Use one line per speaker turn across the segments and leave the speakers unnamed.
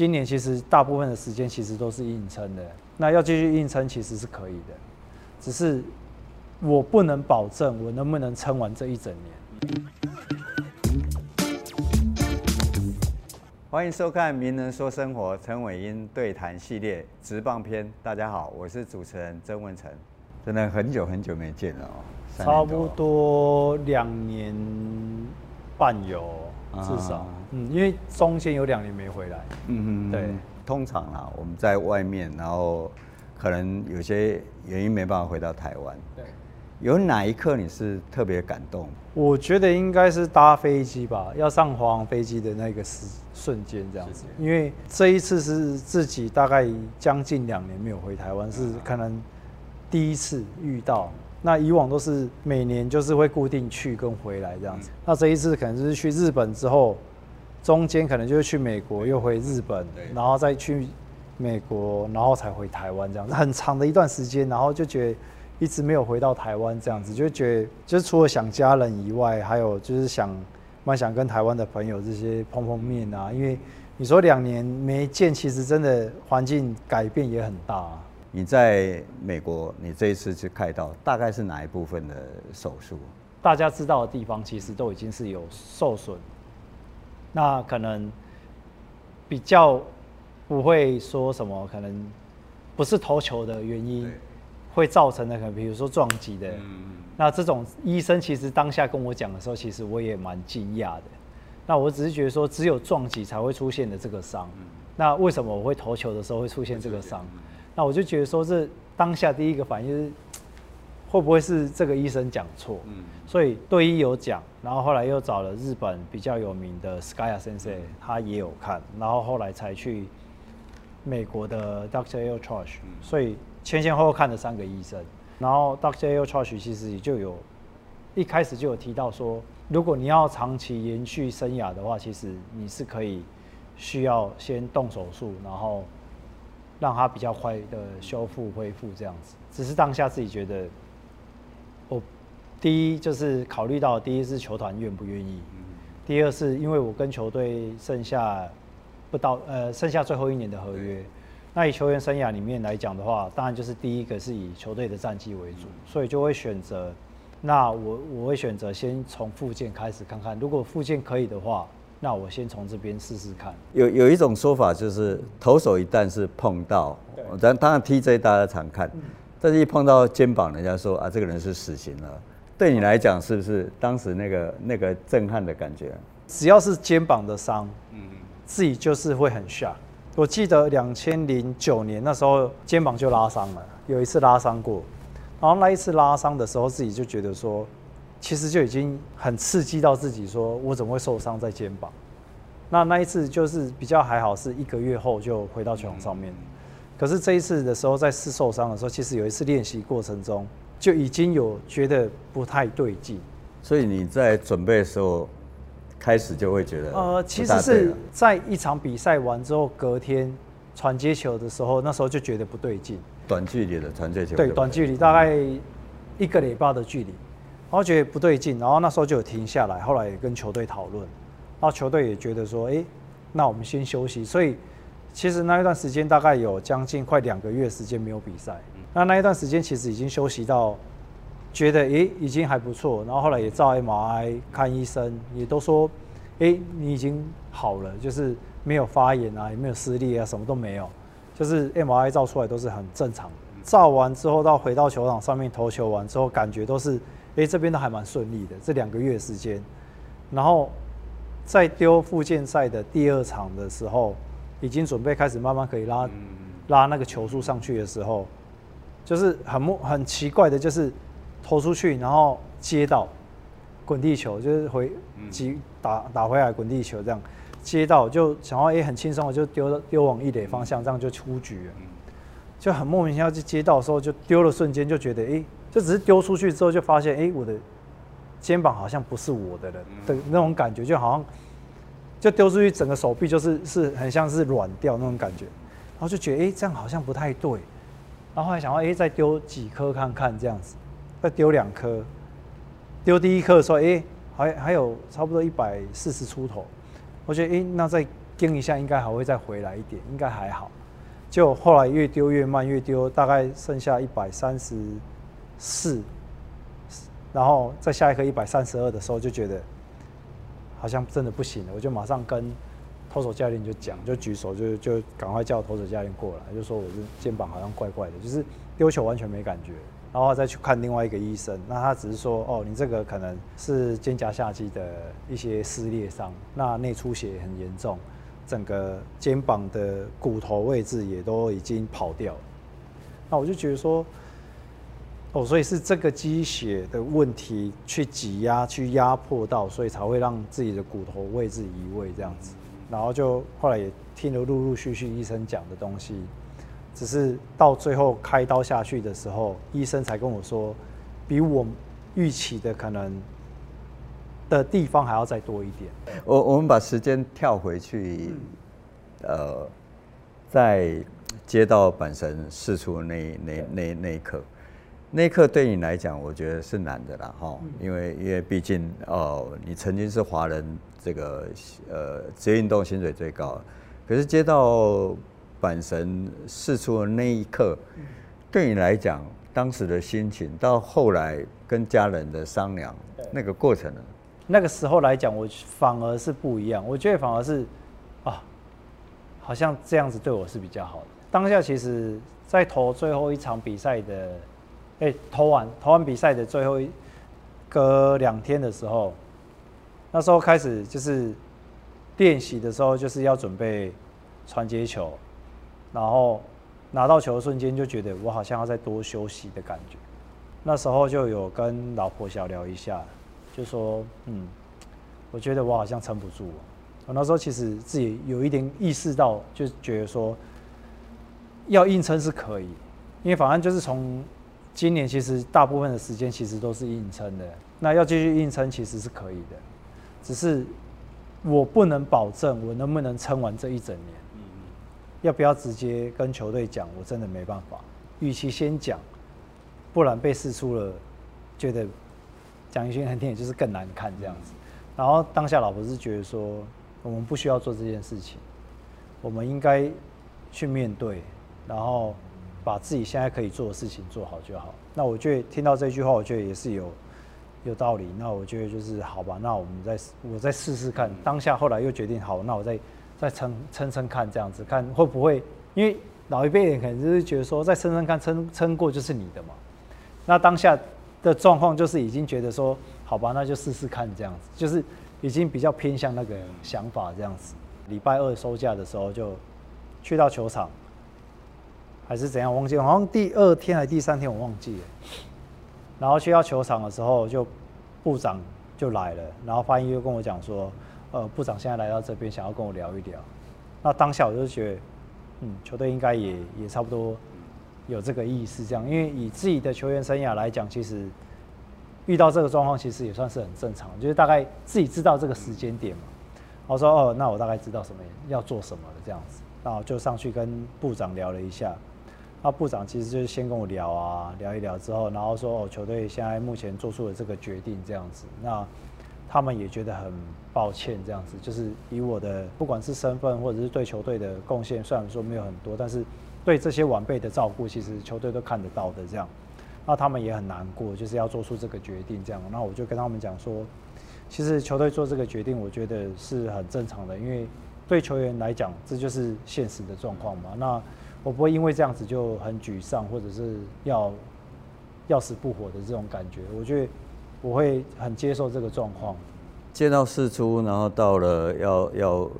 今年其实大部分的时间其实都是硬撑的。那要继续硬撑其实是可以的，只是我不能保证我能不能撑完这一整年。
欢迎收看《名人说生活》陈伟英对谈系列直棒篇。大家好，我是主持人曾文成。真的很久很久没见了哦，
差不多两年半有，至少
啊，
嗯，因为中间有两年没回来。
嗯
对
通常啊，我们在外面，然后可能有些原因没办法回到台湾。
对，
有哪一刻你是特别感动？
我觉得应该是搭飞机吧，要上华航飞机的那个时瞬间这样子，因为这一次是自己大概将近两年没有回台湾，是可能第一次遇到。那以往都是每年就是会固定去跟回来这样子，那这一次可能就是去日本之后，中间可能就是去美国又回日本，然后再去美国，然后才回台湾这样子，很长的一段时间，然后就觉得一直没有回到台湾这样子，就觉得就是除了想家人以外，还有就是想蛮想跟台湾的朋友这些碰碰面啊，因为你说两年没见，其实真的环境改变也很大、啊。
你在美国，你这一次去开刀，大概是哪一部分的手术？
大家知道的地方，其实都已经是有受损，那可能比较不会说什么，可能不是投球的原因会造成的，可能比如说撞击的。那这种医生其实当下跟我讲的时候，其实我也蛮惊讶的。那我只是觉得说，只有撞击才会出现的这个伤。那为什么我会投球的时候会出现这个伤？那我就觉得说，这当下第一个反应是，会不会是这个医生讲错？嗯所以对医有讲，然后后来又找了日本比较有名的 Skya Sensei，他也有看，然后后来才去美国的 Dr. L. Trash，所以前前后后看了三个医生，然后 Dr. L. Trash 其实也就有一开始就有提到说，如果你要长期延续生涯的话，其实你是可以需要先动手术，然后让它比较快的修复恢复这样子。只是当下自己觉得，我第一就是考虑到第一是球团愿不愿意，第二是因为我跟球队剩下不到呃剩下最后一年的合约。那以球员生涯里面来讲的话，当然就是第一个是以球队的战绩为主，所以就会选择，那我我会选择先从附件开始看看，如果附件可以的话，那我先从这边试试看。
有有一种说法就是，投手一旦是碰到，咱当然 TJ 大家常看，但是一碰到肩膀，人家说啊，这个人是死刑了。对你来讲，是不是当时那个那个震撼的感觉？
只要是肩膀的伤，嗯自己就是会很吓。我记得两千零九年那时候肩膀就拉伤了，有一次拉伤过，然后那一次拉伤的时候，自己就觉得说，其实就已经很刺激到自己，说我怎么会受伤在肩膀？那那一次就是比较还好，是一个月后就回到球场上面。可是这一次的时候，在试受伤的时候，其实有一次练习过程中就已经有觉得不太对劲。
所以你在准备的时候，开始就会觉得
呃，其实是在一场比赛完之后，隔天传接球的时候，那时候就觉得不对劲。
短距离的传接球，
对，短距离大概一个礼拜的距离，然后觉得不对劲，然后那时候就有停下来，后来也跟球队讨论，然后球队也觉得说，哎、那我们先休息。所以其实那一段时间大概有将近快两个月时间没有比赛，那那一段时间其实已经休息到觉得诶、已经还不错，然后后来也照 MRI 看医生，也都说，诶、你已经好了，就是没有发炎啊，也没有撕裂啊，什么都没有，就是 MRI 照出来都是很正常的。照完之后到回到球场上面投球完之后，感觉都是，诶、这边都还蛮顺利的，这两个月时间，然后在丢复健赛的第二场的时候，已经准备开始慢慢可以拉、拉那个球速上去的时候，就是很莫很奇怪的，就是投出去，然后接到滚地球，就是回击打打回来滚地球这样。接到，就想要也、很轻松的就丢到丢往一垒方向，这样就出局了。就很莫名其妙就接到的时候就丢了，瞬间就觉得诶、就只是丢出去之后就发现诶、我的肩膀好像不是我的了的那种感觉，就好像就丢出去整个手臂就是是很像是软掉那种感觉，然后就觉得诶、这样好像不太对，然后后来想要诶、再丢几颗看看这样子，再丢两颗，丢第一颗的时候诶、还还有差不多一百四十出头，我觉得诶、那再盯一下应该还会再回来一点，应该还好。就后来越丢越慢，越丢大概剩下一百三十四，然后再下一颗一百三十二的时候就觉得好像真的不行了，我就马上跟投手教练就讲，就举手就就赶快叫投手教练过来，就说我这肩膀好像怪怪的，就是丢球完全没感觉。然后再去看另外一个医生，那他只是说，哦，你这个可能是肩胛下肌的一些撕裂伤，那内出血很严重，整个肩膀的骨头位置也都已经跑掉。那我就觉得说，哦，所以是这个积血的问题去挤压、去压迫到，所以才会让自己的骨头位置移位这样子。然后就后来也听了陆陆续续医生讲的东西。只是到最后开刀下去的时候，医生才跟我说，比我预期的可能的地方还要再多一点。
我我们把时间跳回去，呃，在接到阪神释出那那那那一刻，那一刻对你来讲，我觉得是难的啦，哈，因为因为毕竟哦，你曾经是华人这个呃职业运动薪水最高，可是接到。阪神试出的那一刻，对你来讲，当时的心情，到后来跟家人的商量，那个过程呢？
那个时候来讲，我反而是不一样。我觉得反而是，啊，好像这样子对我是比较好的。当下其实，在投最后一场比赛的，哎，投完投完比赛的最后一隔两天的时候，那时候开始就是练习的时候，就是要准备传接球。然后拿到球的瞬间就觉得我好像要再多休息的感觉，那时候就有跟老婆小聊一下，就说嗯，我觉得我好像撑不住。我那时候其实自己有一点意识到，就觉得说要硬撑是可以，因为反正就是从今年其实大部分的时间其实都是硬撑的，那要继续硬撑其实是可以的，只是我不能保证我能不能撑完这一整年。要不要直接跟球队讲？我真的没办法。与其先讲，不然被试出了，觉得蒋一勋很听也，就是更难看这样子。然后当下老婆是觉得说，我们不需要做这件事情，我们应该去面对，然后把自己现在可以做的事情做好就好。那我觉得听到这句话，我觉得也是有有道理。那我觉得就是好吧，那我们再我再试试看。当下后来又决定好，那我再。再撑撑撑看，这样子看会不会？因为老一辈人可能就是觉得说，再撑撑看，撑撑过就是你的嘛。那当下的状况就是已经觉得说，好吧，那就试试看这样子，就是已经比较偏向那个想法这样子。礼拜二收假的时候就去到球场，还是怎样忘记？好像第二天还是第三天我忘记了。然后去到球场的时候，就部长就来了，然后发音又跟我讲说。呃，部长现在来到这边，想要跟我聊一聊。那当下我就觉得，嗯，球队应该也也差不多有这个意思，这样。因为以自己的球员生涯来讲，其实遇到这个状况，其实也算是很正常。就是大概自己知道这个时间点嘛。我说，哦，那我大概知道什么要做什么了，这样子。然后就上去跟部长聊了一下。那部长其实就是先跟我聊啊，聊一聊之后，然后说，哦，球队现在目前做出了这个决定，这样子。那他们也觉得很抱歉，这样子就是以我的不管是身份或者是对球队的贡献，虽然说没有很多，但是对这些晚辈的照顾，其实球队都看得到的。这样，那他们也很难过，就是要做出这个决定。这样，那我就跟他们讲说，其实球队做这个决定，我觉得是很正常的，因为对球员来讲，这就是现实的状况嘛。那我不会因为这样子就很沮丧，或者是要要死不活的这种感觉。我觉得。我会很接受这个状况，
见到事出，然后到了要要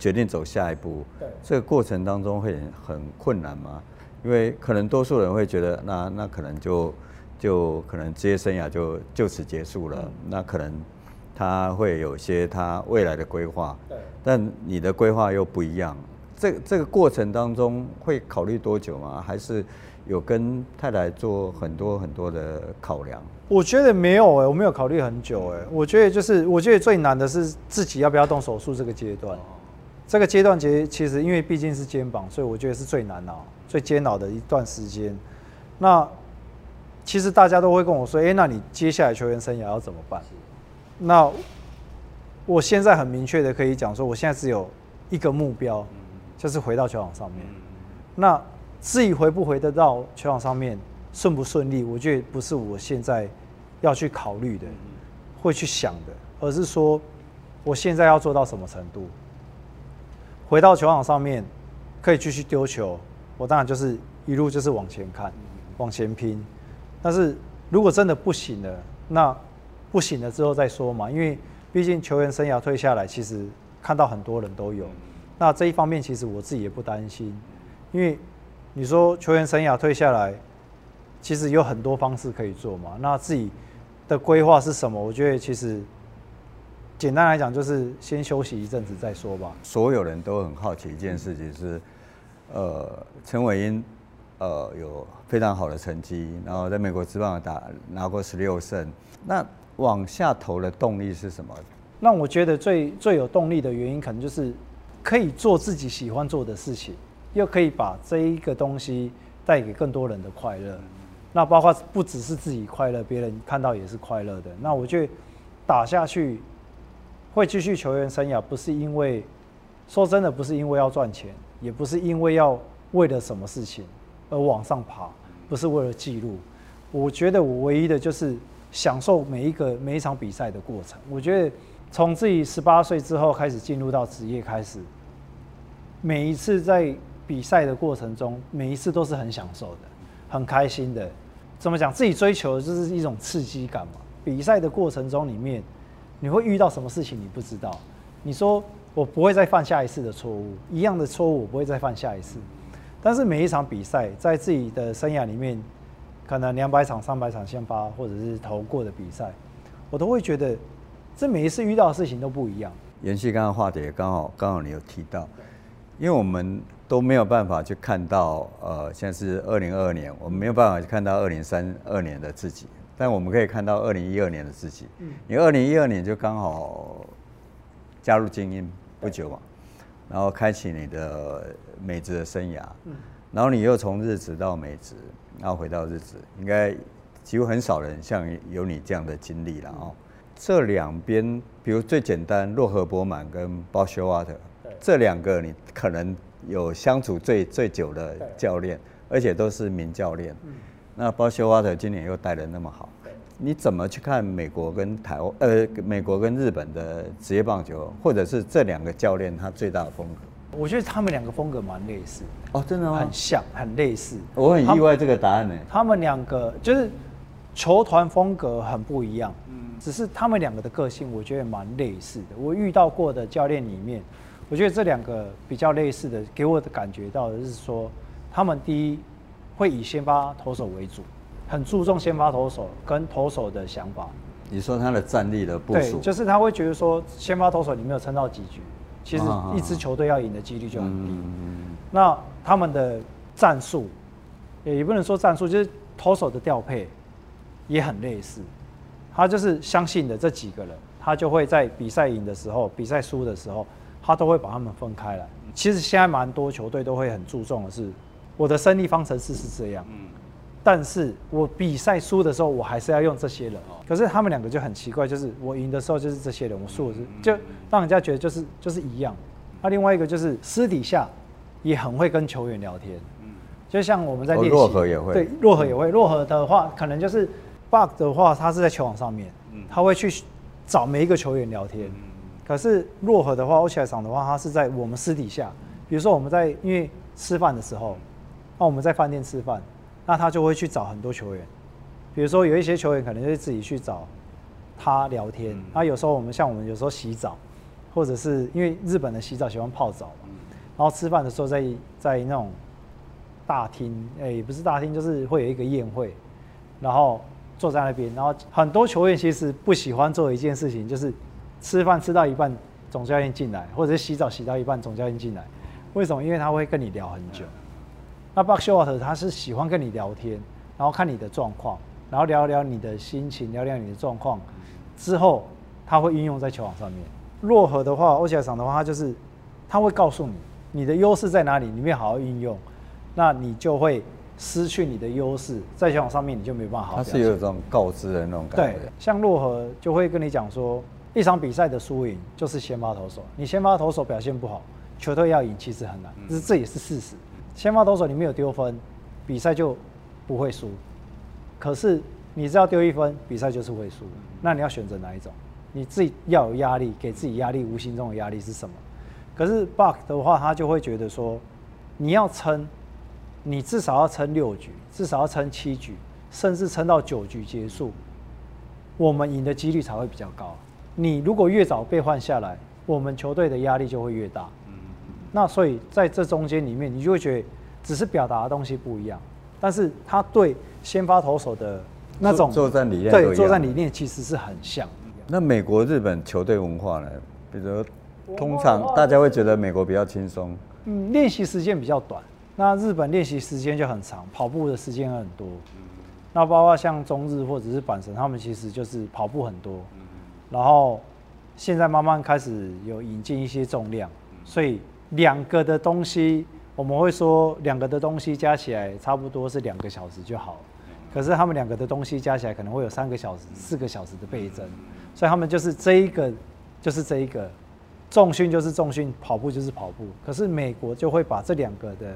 决定走下一步，
对，
这个过程当中会很困难吗？因为可能多数人会觉得，那那可能就就可能职业生涯就就此结束了，那可能他会有些他未来的规划，
对，
但你的规划又不一样，这这个过程当中会考虑多久吗？还是有跟太太做很多很多的考量？
我觉得没有哎，我没有考虑很久哎。我觉得就是，我觉得最难的是自己要不要动手术这个阶段。这个阶段其实其实因为毕竟是肩膀，所以我觉得是最难熬、最煎熬的一段时间。那其实大家都会跟我说：“哎，那你接下来球员生涯要怎么办？”那我现在很明确的可以讲说，我现在只有一个目标，就是回到球场上面。那至于回不回得到球场上面，顺不顺利，我觉得不是我现在要去考虑的，会去想的，而是说我现在要做到什么程度。回到球场上面，可以继续丢球，我当然就是一路就是往前看，往前拼。但是如果真的不行了，那不行了之后再说嘛，因为毕竟球员生涯退下来，其实看到很多人都有。那这一方面其实我自己也不担心，因为你说球员生涯退下来，其实有很多方式可以做嘛。那自己的规划是什么？我觉得其实简单来讲，就是先休息一阵子再说吧。
所有人都很好奇一件事情是，呃，陈伟英，呃，有非常好的成绩，然后在美国职棒打拿过十六胜。那往下投的动力是什么？
那我觉得最最有动力的原因，可能就是可以做自己喜欢做的事情，又可以把这一个东西带给更多人的快乐。那包括不只是自己快乐，别人看到也是快乐的。那我觉得打下去会继续球员生涯，不是因为说真的，不是因为要赚钱，也不是因为要为了什么事情而往上爬，不是为了记录。我觉得我唯一的就是享受每一个每一场比赛的过程。我觉得从自己十八岁之后开始进入到职业开始，每一次在比赛的过程中，每一次都是很享受的，很开心的。怎么讲？自己追求的就是一种刺激感嘛。比赛的过程中里面，你会遇到什么事情你不知道。你说我不会再犯下一次的错误，一样的错误我不会再犯下一次。但是每一场比赛在自己的生涯里面，可能两百场、三百场先发或者是投过的比赛，我都会觉得这每一次遇到的事情都不一样。
延续刚刚话题，刚好刚好你有提到，因为我们都没有办法去看到，呃，现在是二零二二年，我们没有办法去看到二零三二年的自己，但我们可以看到二零一二年的自己。嗯，你二零一二年就刚好加入精英不久嘛，然后开启你的美职的生涯，嗯，然后你又从日职到美职，然后回到日职，应该几乎很少人像有你这样的经历了哦。这两边，比如最简单，洛河博满跟包修瓦特，这两个你可能有相处最最久的教练，而且都是名教练。那包修瓦特今年又带的那么好，你怎么去看美国跟台湾？呃，美国跟日本的职业棒球，或者是这两个教练他最大的风格？
我觉得他们两个风格蛮类似，
哦，真的吗？
很像，很类似。
我很意外这个答案呢。
他们两个就是球团风格很不一样。只是他们两个的个性，我觉得蛮类似的。我遇到过的教练里面，我觉得这两个比较类似的，给我的感觉到的是说，他们第一会以先发投手为主，很注重先发投手跟投手的想法。
你说他的战力的部署，
就是他会觉得说，先发投手你没有撑到几局，其实一支球队要赢的几率就很低。那他们的战术，也不能说战术，就是投手的调配也很类似。他就是相信的这几个人，他就会在比赛赢的时候、比赛输的时候，他都会把他们分开来。其实现在蛮多球队都会很注重的是，我的胜利方程式是这样，但是我比赛输的时候，我还是要用这些人。可是他们两个就很奇怪，就是我赢的时候就是这些人，我输的是就让人家觉得就是就是一样。那另外一个就是私底下也很会跟球员聊天，就像我们在练习，
洛河也会，
对，洛河也会。洛河的话，可能就是。Bug 的话，他是在球场上面，他会去找每一个球员聊天。可是洛河的话，欧奇莱场的话，他是在我们私底下，比如说我们在因为吃饭的时候，那我们在饭店吃饭，那他就会去找很多球员。比如说有一些球员可能就自己去找他聊天。那有时候我们像我们有时候洗澡，或者是因为日本的洗澡喜欢泡澡嘛，然后吃饭的时候在在那种大厅，哎，也不是大厅，就是会有一个宴会，然后。坐在那边，然后很多球员其实不喜欢做一件事情，就是吃饭吃到一半，总教练进来，或者是洗澡洗到一半，总教练进来。为什么？因为他会跟你聊很久。那 Buck Short 他是喜欢跟你聊天，然后看你的状况，然后聊聊你的心情，聊聊你的状况，之后他会应用在球场上面。洛河的话，欧奇尔场的话，他就是他会告诉你你的优势在哪里，你没好好运用，那你就会。失去你的优势，在球场上面你就没办法好。
他是有一种告知的那种感觉。
对，像洛河就会跟你讲说，一场比赛的输赢就是先发投手，你先发投手表现不好，球队要赢其实很难，这这也是事实。先发投手你没有丢分，比赛就不会输。可是你只要丢一分，比赛就是会输。那你要选择哪一种？你自己要有压力，给自己压力，无形中的压力是什么？可是 Buck 的话，他就会觉得说，你要撑，你至少要撑六局，至少要撑七局，甚至撑到九局结束，我们赢的几率才会比较高。你如果越早被换下来，我们球队的压力就会越大。嗯那所以在这中间里面，你就会觉得只是表达的东西不一样，但是他对先发投手的那种
作战理念
对作战理念其实是很像。
那美国、日本球队文化呢？比如通常大家会觉得美国比较轻松，
嗯，练习时间比较短。那日本练习时间就很长，跑步的时间很多。那包括像中日或者是阪神，他们其实就是跑步很多。然后现在慢慢开始有引进一些重量，所以两个的东西我们会说两个的东西加起来差不多是两个小时就好。可是他们两个的东西加起来可能会有三个小时、四个小时的倍增。所以他们就是这一个，就是这一个，重训就是重训，跑步就是跑步。可是美国就会把这两个的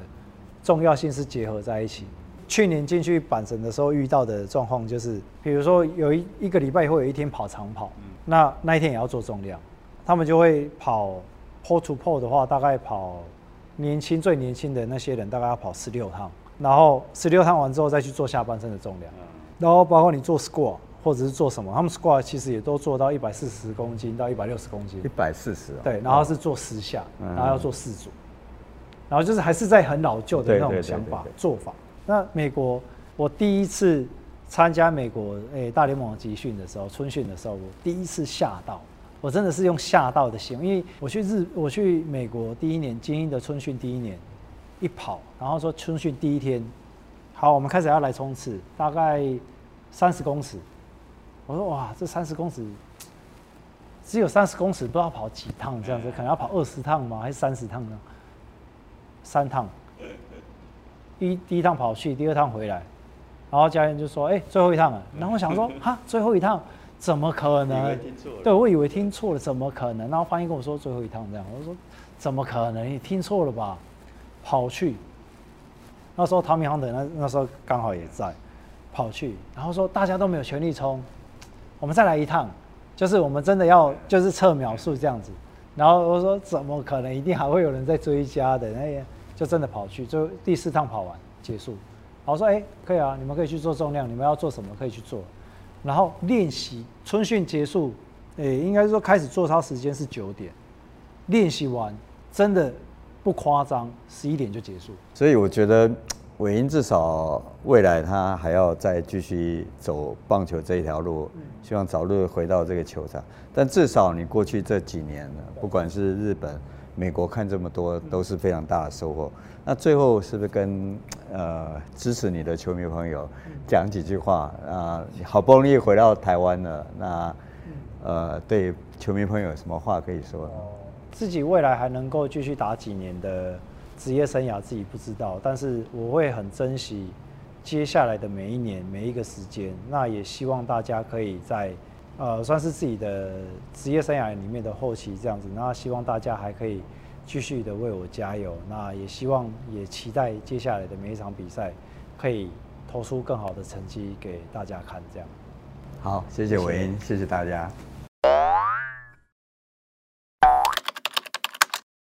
重要性是结合在一起。去年进去板神的时候遇到的状况就是，比如说有一一个礼拜会有一天跑长跑，那那一天也要做重量，他们就会跑 pull to pull 的话，大概跑年轻最年轻的那些人大概要跑十六趟，然后十六趟完之后再去做下半身的重量，然后包括你做 squat。或者是做什么？他们 squat 其实也都做到一百四十公斤到一百六十公斤。
一百四十。
对，然后是做十下，然后要做四组，然后就是还是在很老旧的那种想法做法。那美国，我第一次参加美国诶大联盟集训的时候，春训的时候，我第一次吓到，我真的是用吓到的心，因为我去日，我去美国第一年精英的春训第一年，一跑，然后说春训第一天，好，我们开始要来冲刺，大概三十公尺。我说哇，这三十公尺只有三十公尺，不知道跑几趟这样子，可能要跑二十趟吗？还是三十趟呢？三趟，一第一趟跑去，第二趟回来，然后教练就说：“哎，最后一趟了。”然后我想说：“ 哈，最后一趟怎么可能？”对，我以为听错了，怎么可能？然后翻译跟我说：“最后一趟这样。”我说：“怎么可能？你听错了吧？”跑去，那时候唐明航的那那时候刚好也在，跑去，然后说大家都没有全力冲。我们再来一趟，就是我们真的要就是测秒数这样子，然后我说怎么可能，一定还会有人在追加的，那就真的跑去，就第四趟跑完结束。我说哎，可以啊，你们可以去做重量，你们要做什么可以去做。然后练习春训结束，诶，应该说开始做操时间是九点，练习完真的不夸张，十一点就结束。
所以我觉得。韦英至少未来他还要再继续走棒球这一条路，希望早日回到这个球场。但至少你过去这几年，不管是日本、美国看这么多，都是非常大的收获。那最后是不是跟呃支持你的球迷朋友讲几句话啊？好不容易回到台湾了，那呃对球迷朋友有什么话可以说？
自己未来还能够继续打几年的？职业生涯自己不知道，但是我会很珍惜接下来的每一年每一个时间。那也希望大家可以在呃算是自己的职业生涯里面的后期这样子。那希望大家还可以继续的为我加油。那也希望也期待接下来的每一场比赛可以投出更好的成绩给大家看。这样。
好，谢谢韦英，谢谢大家。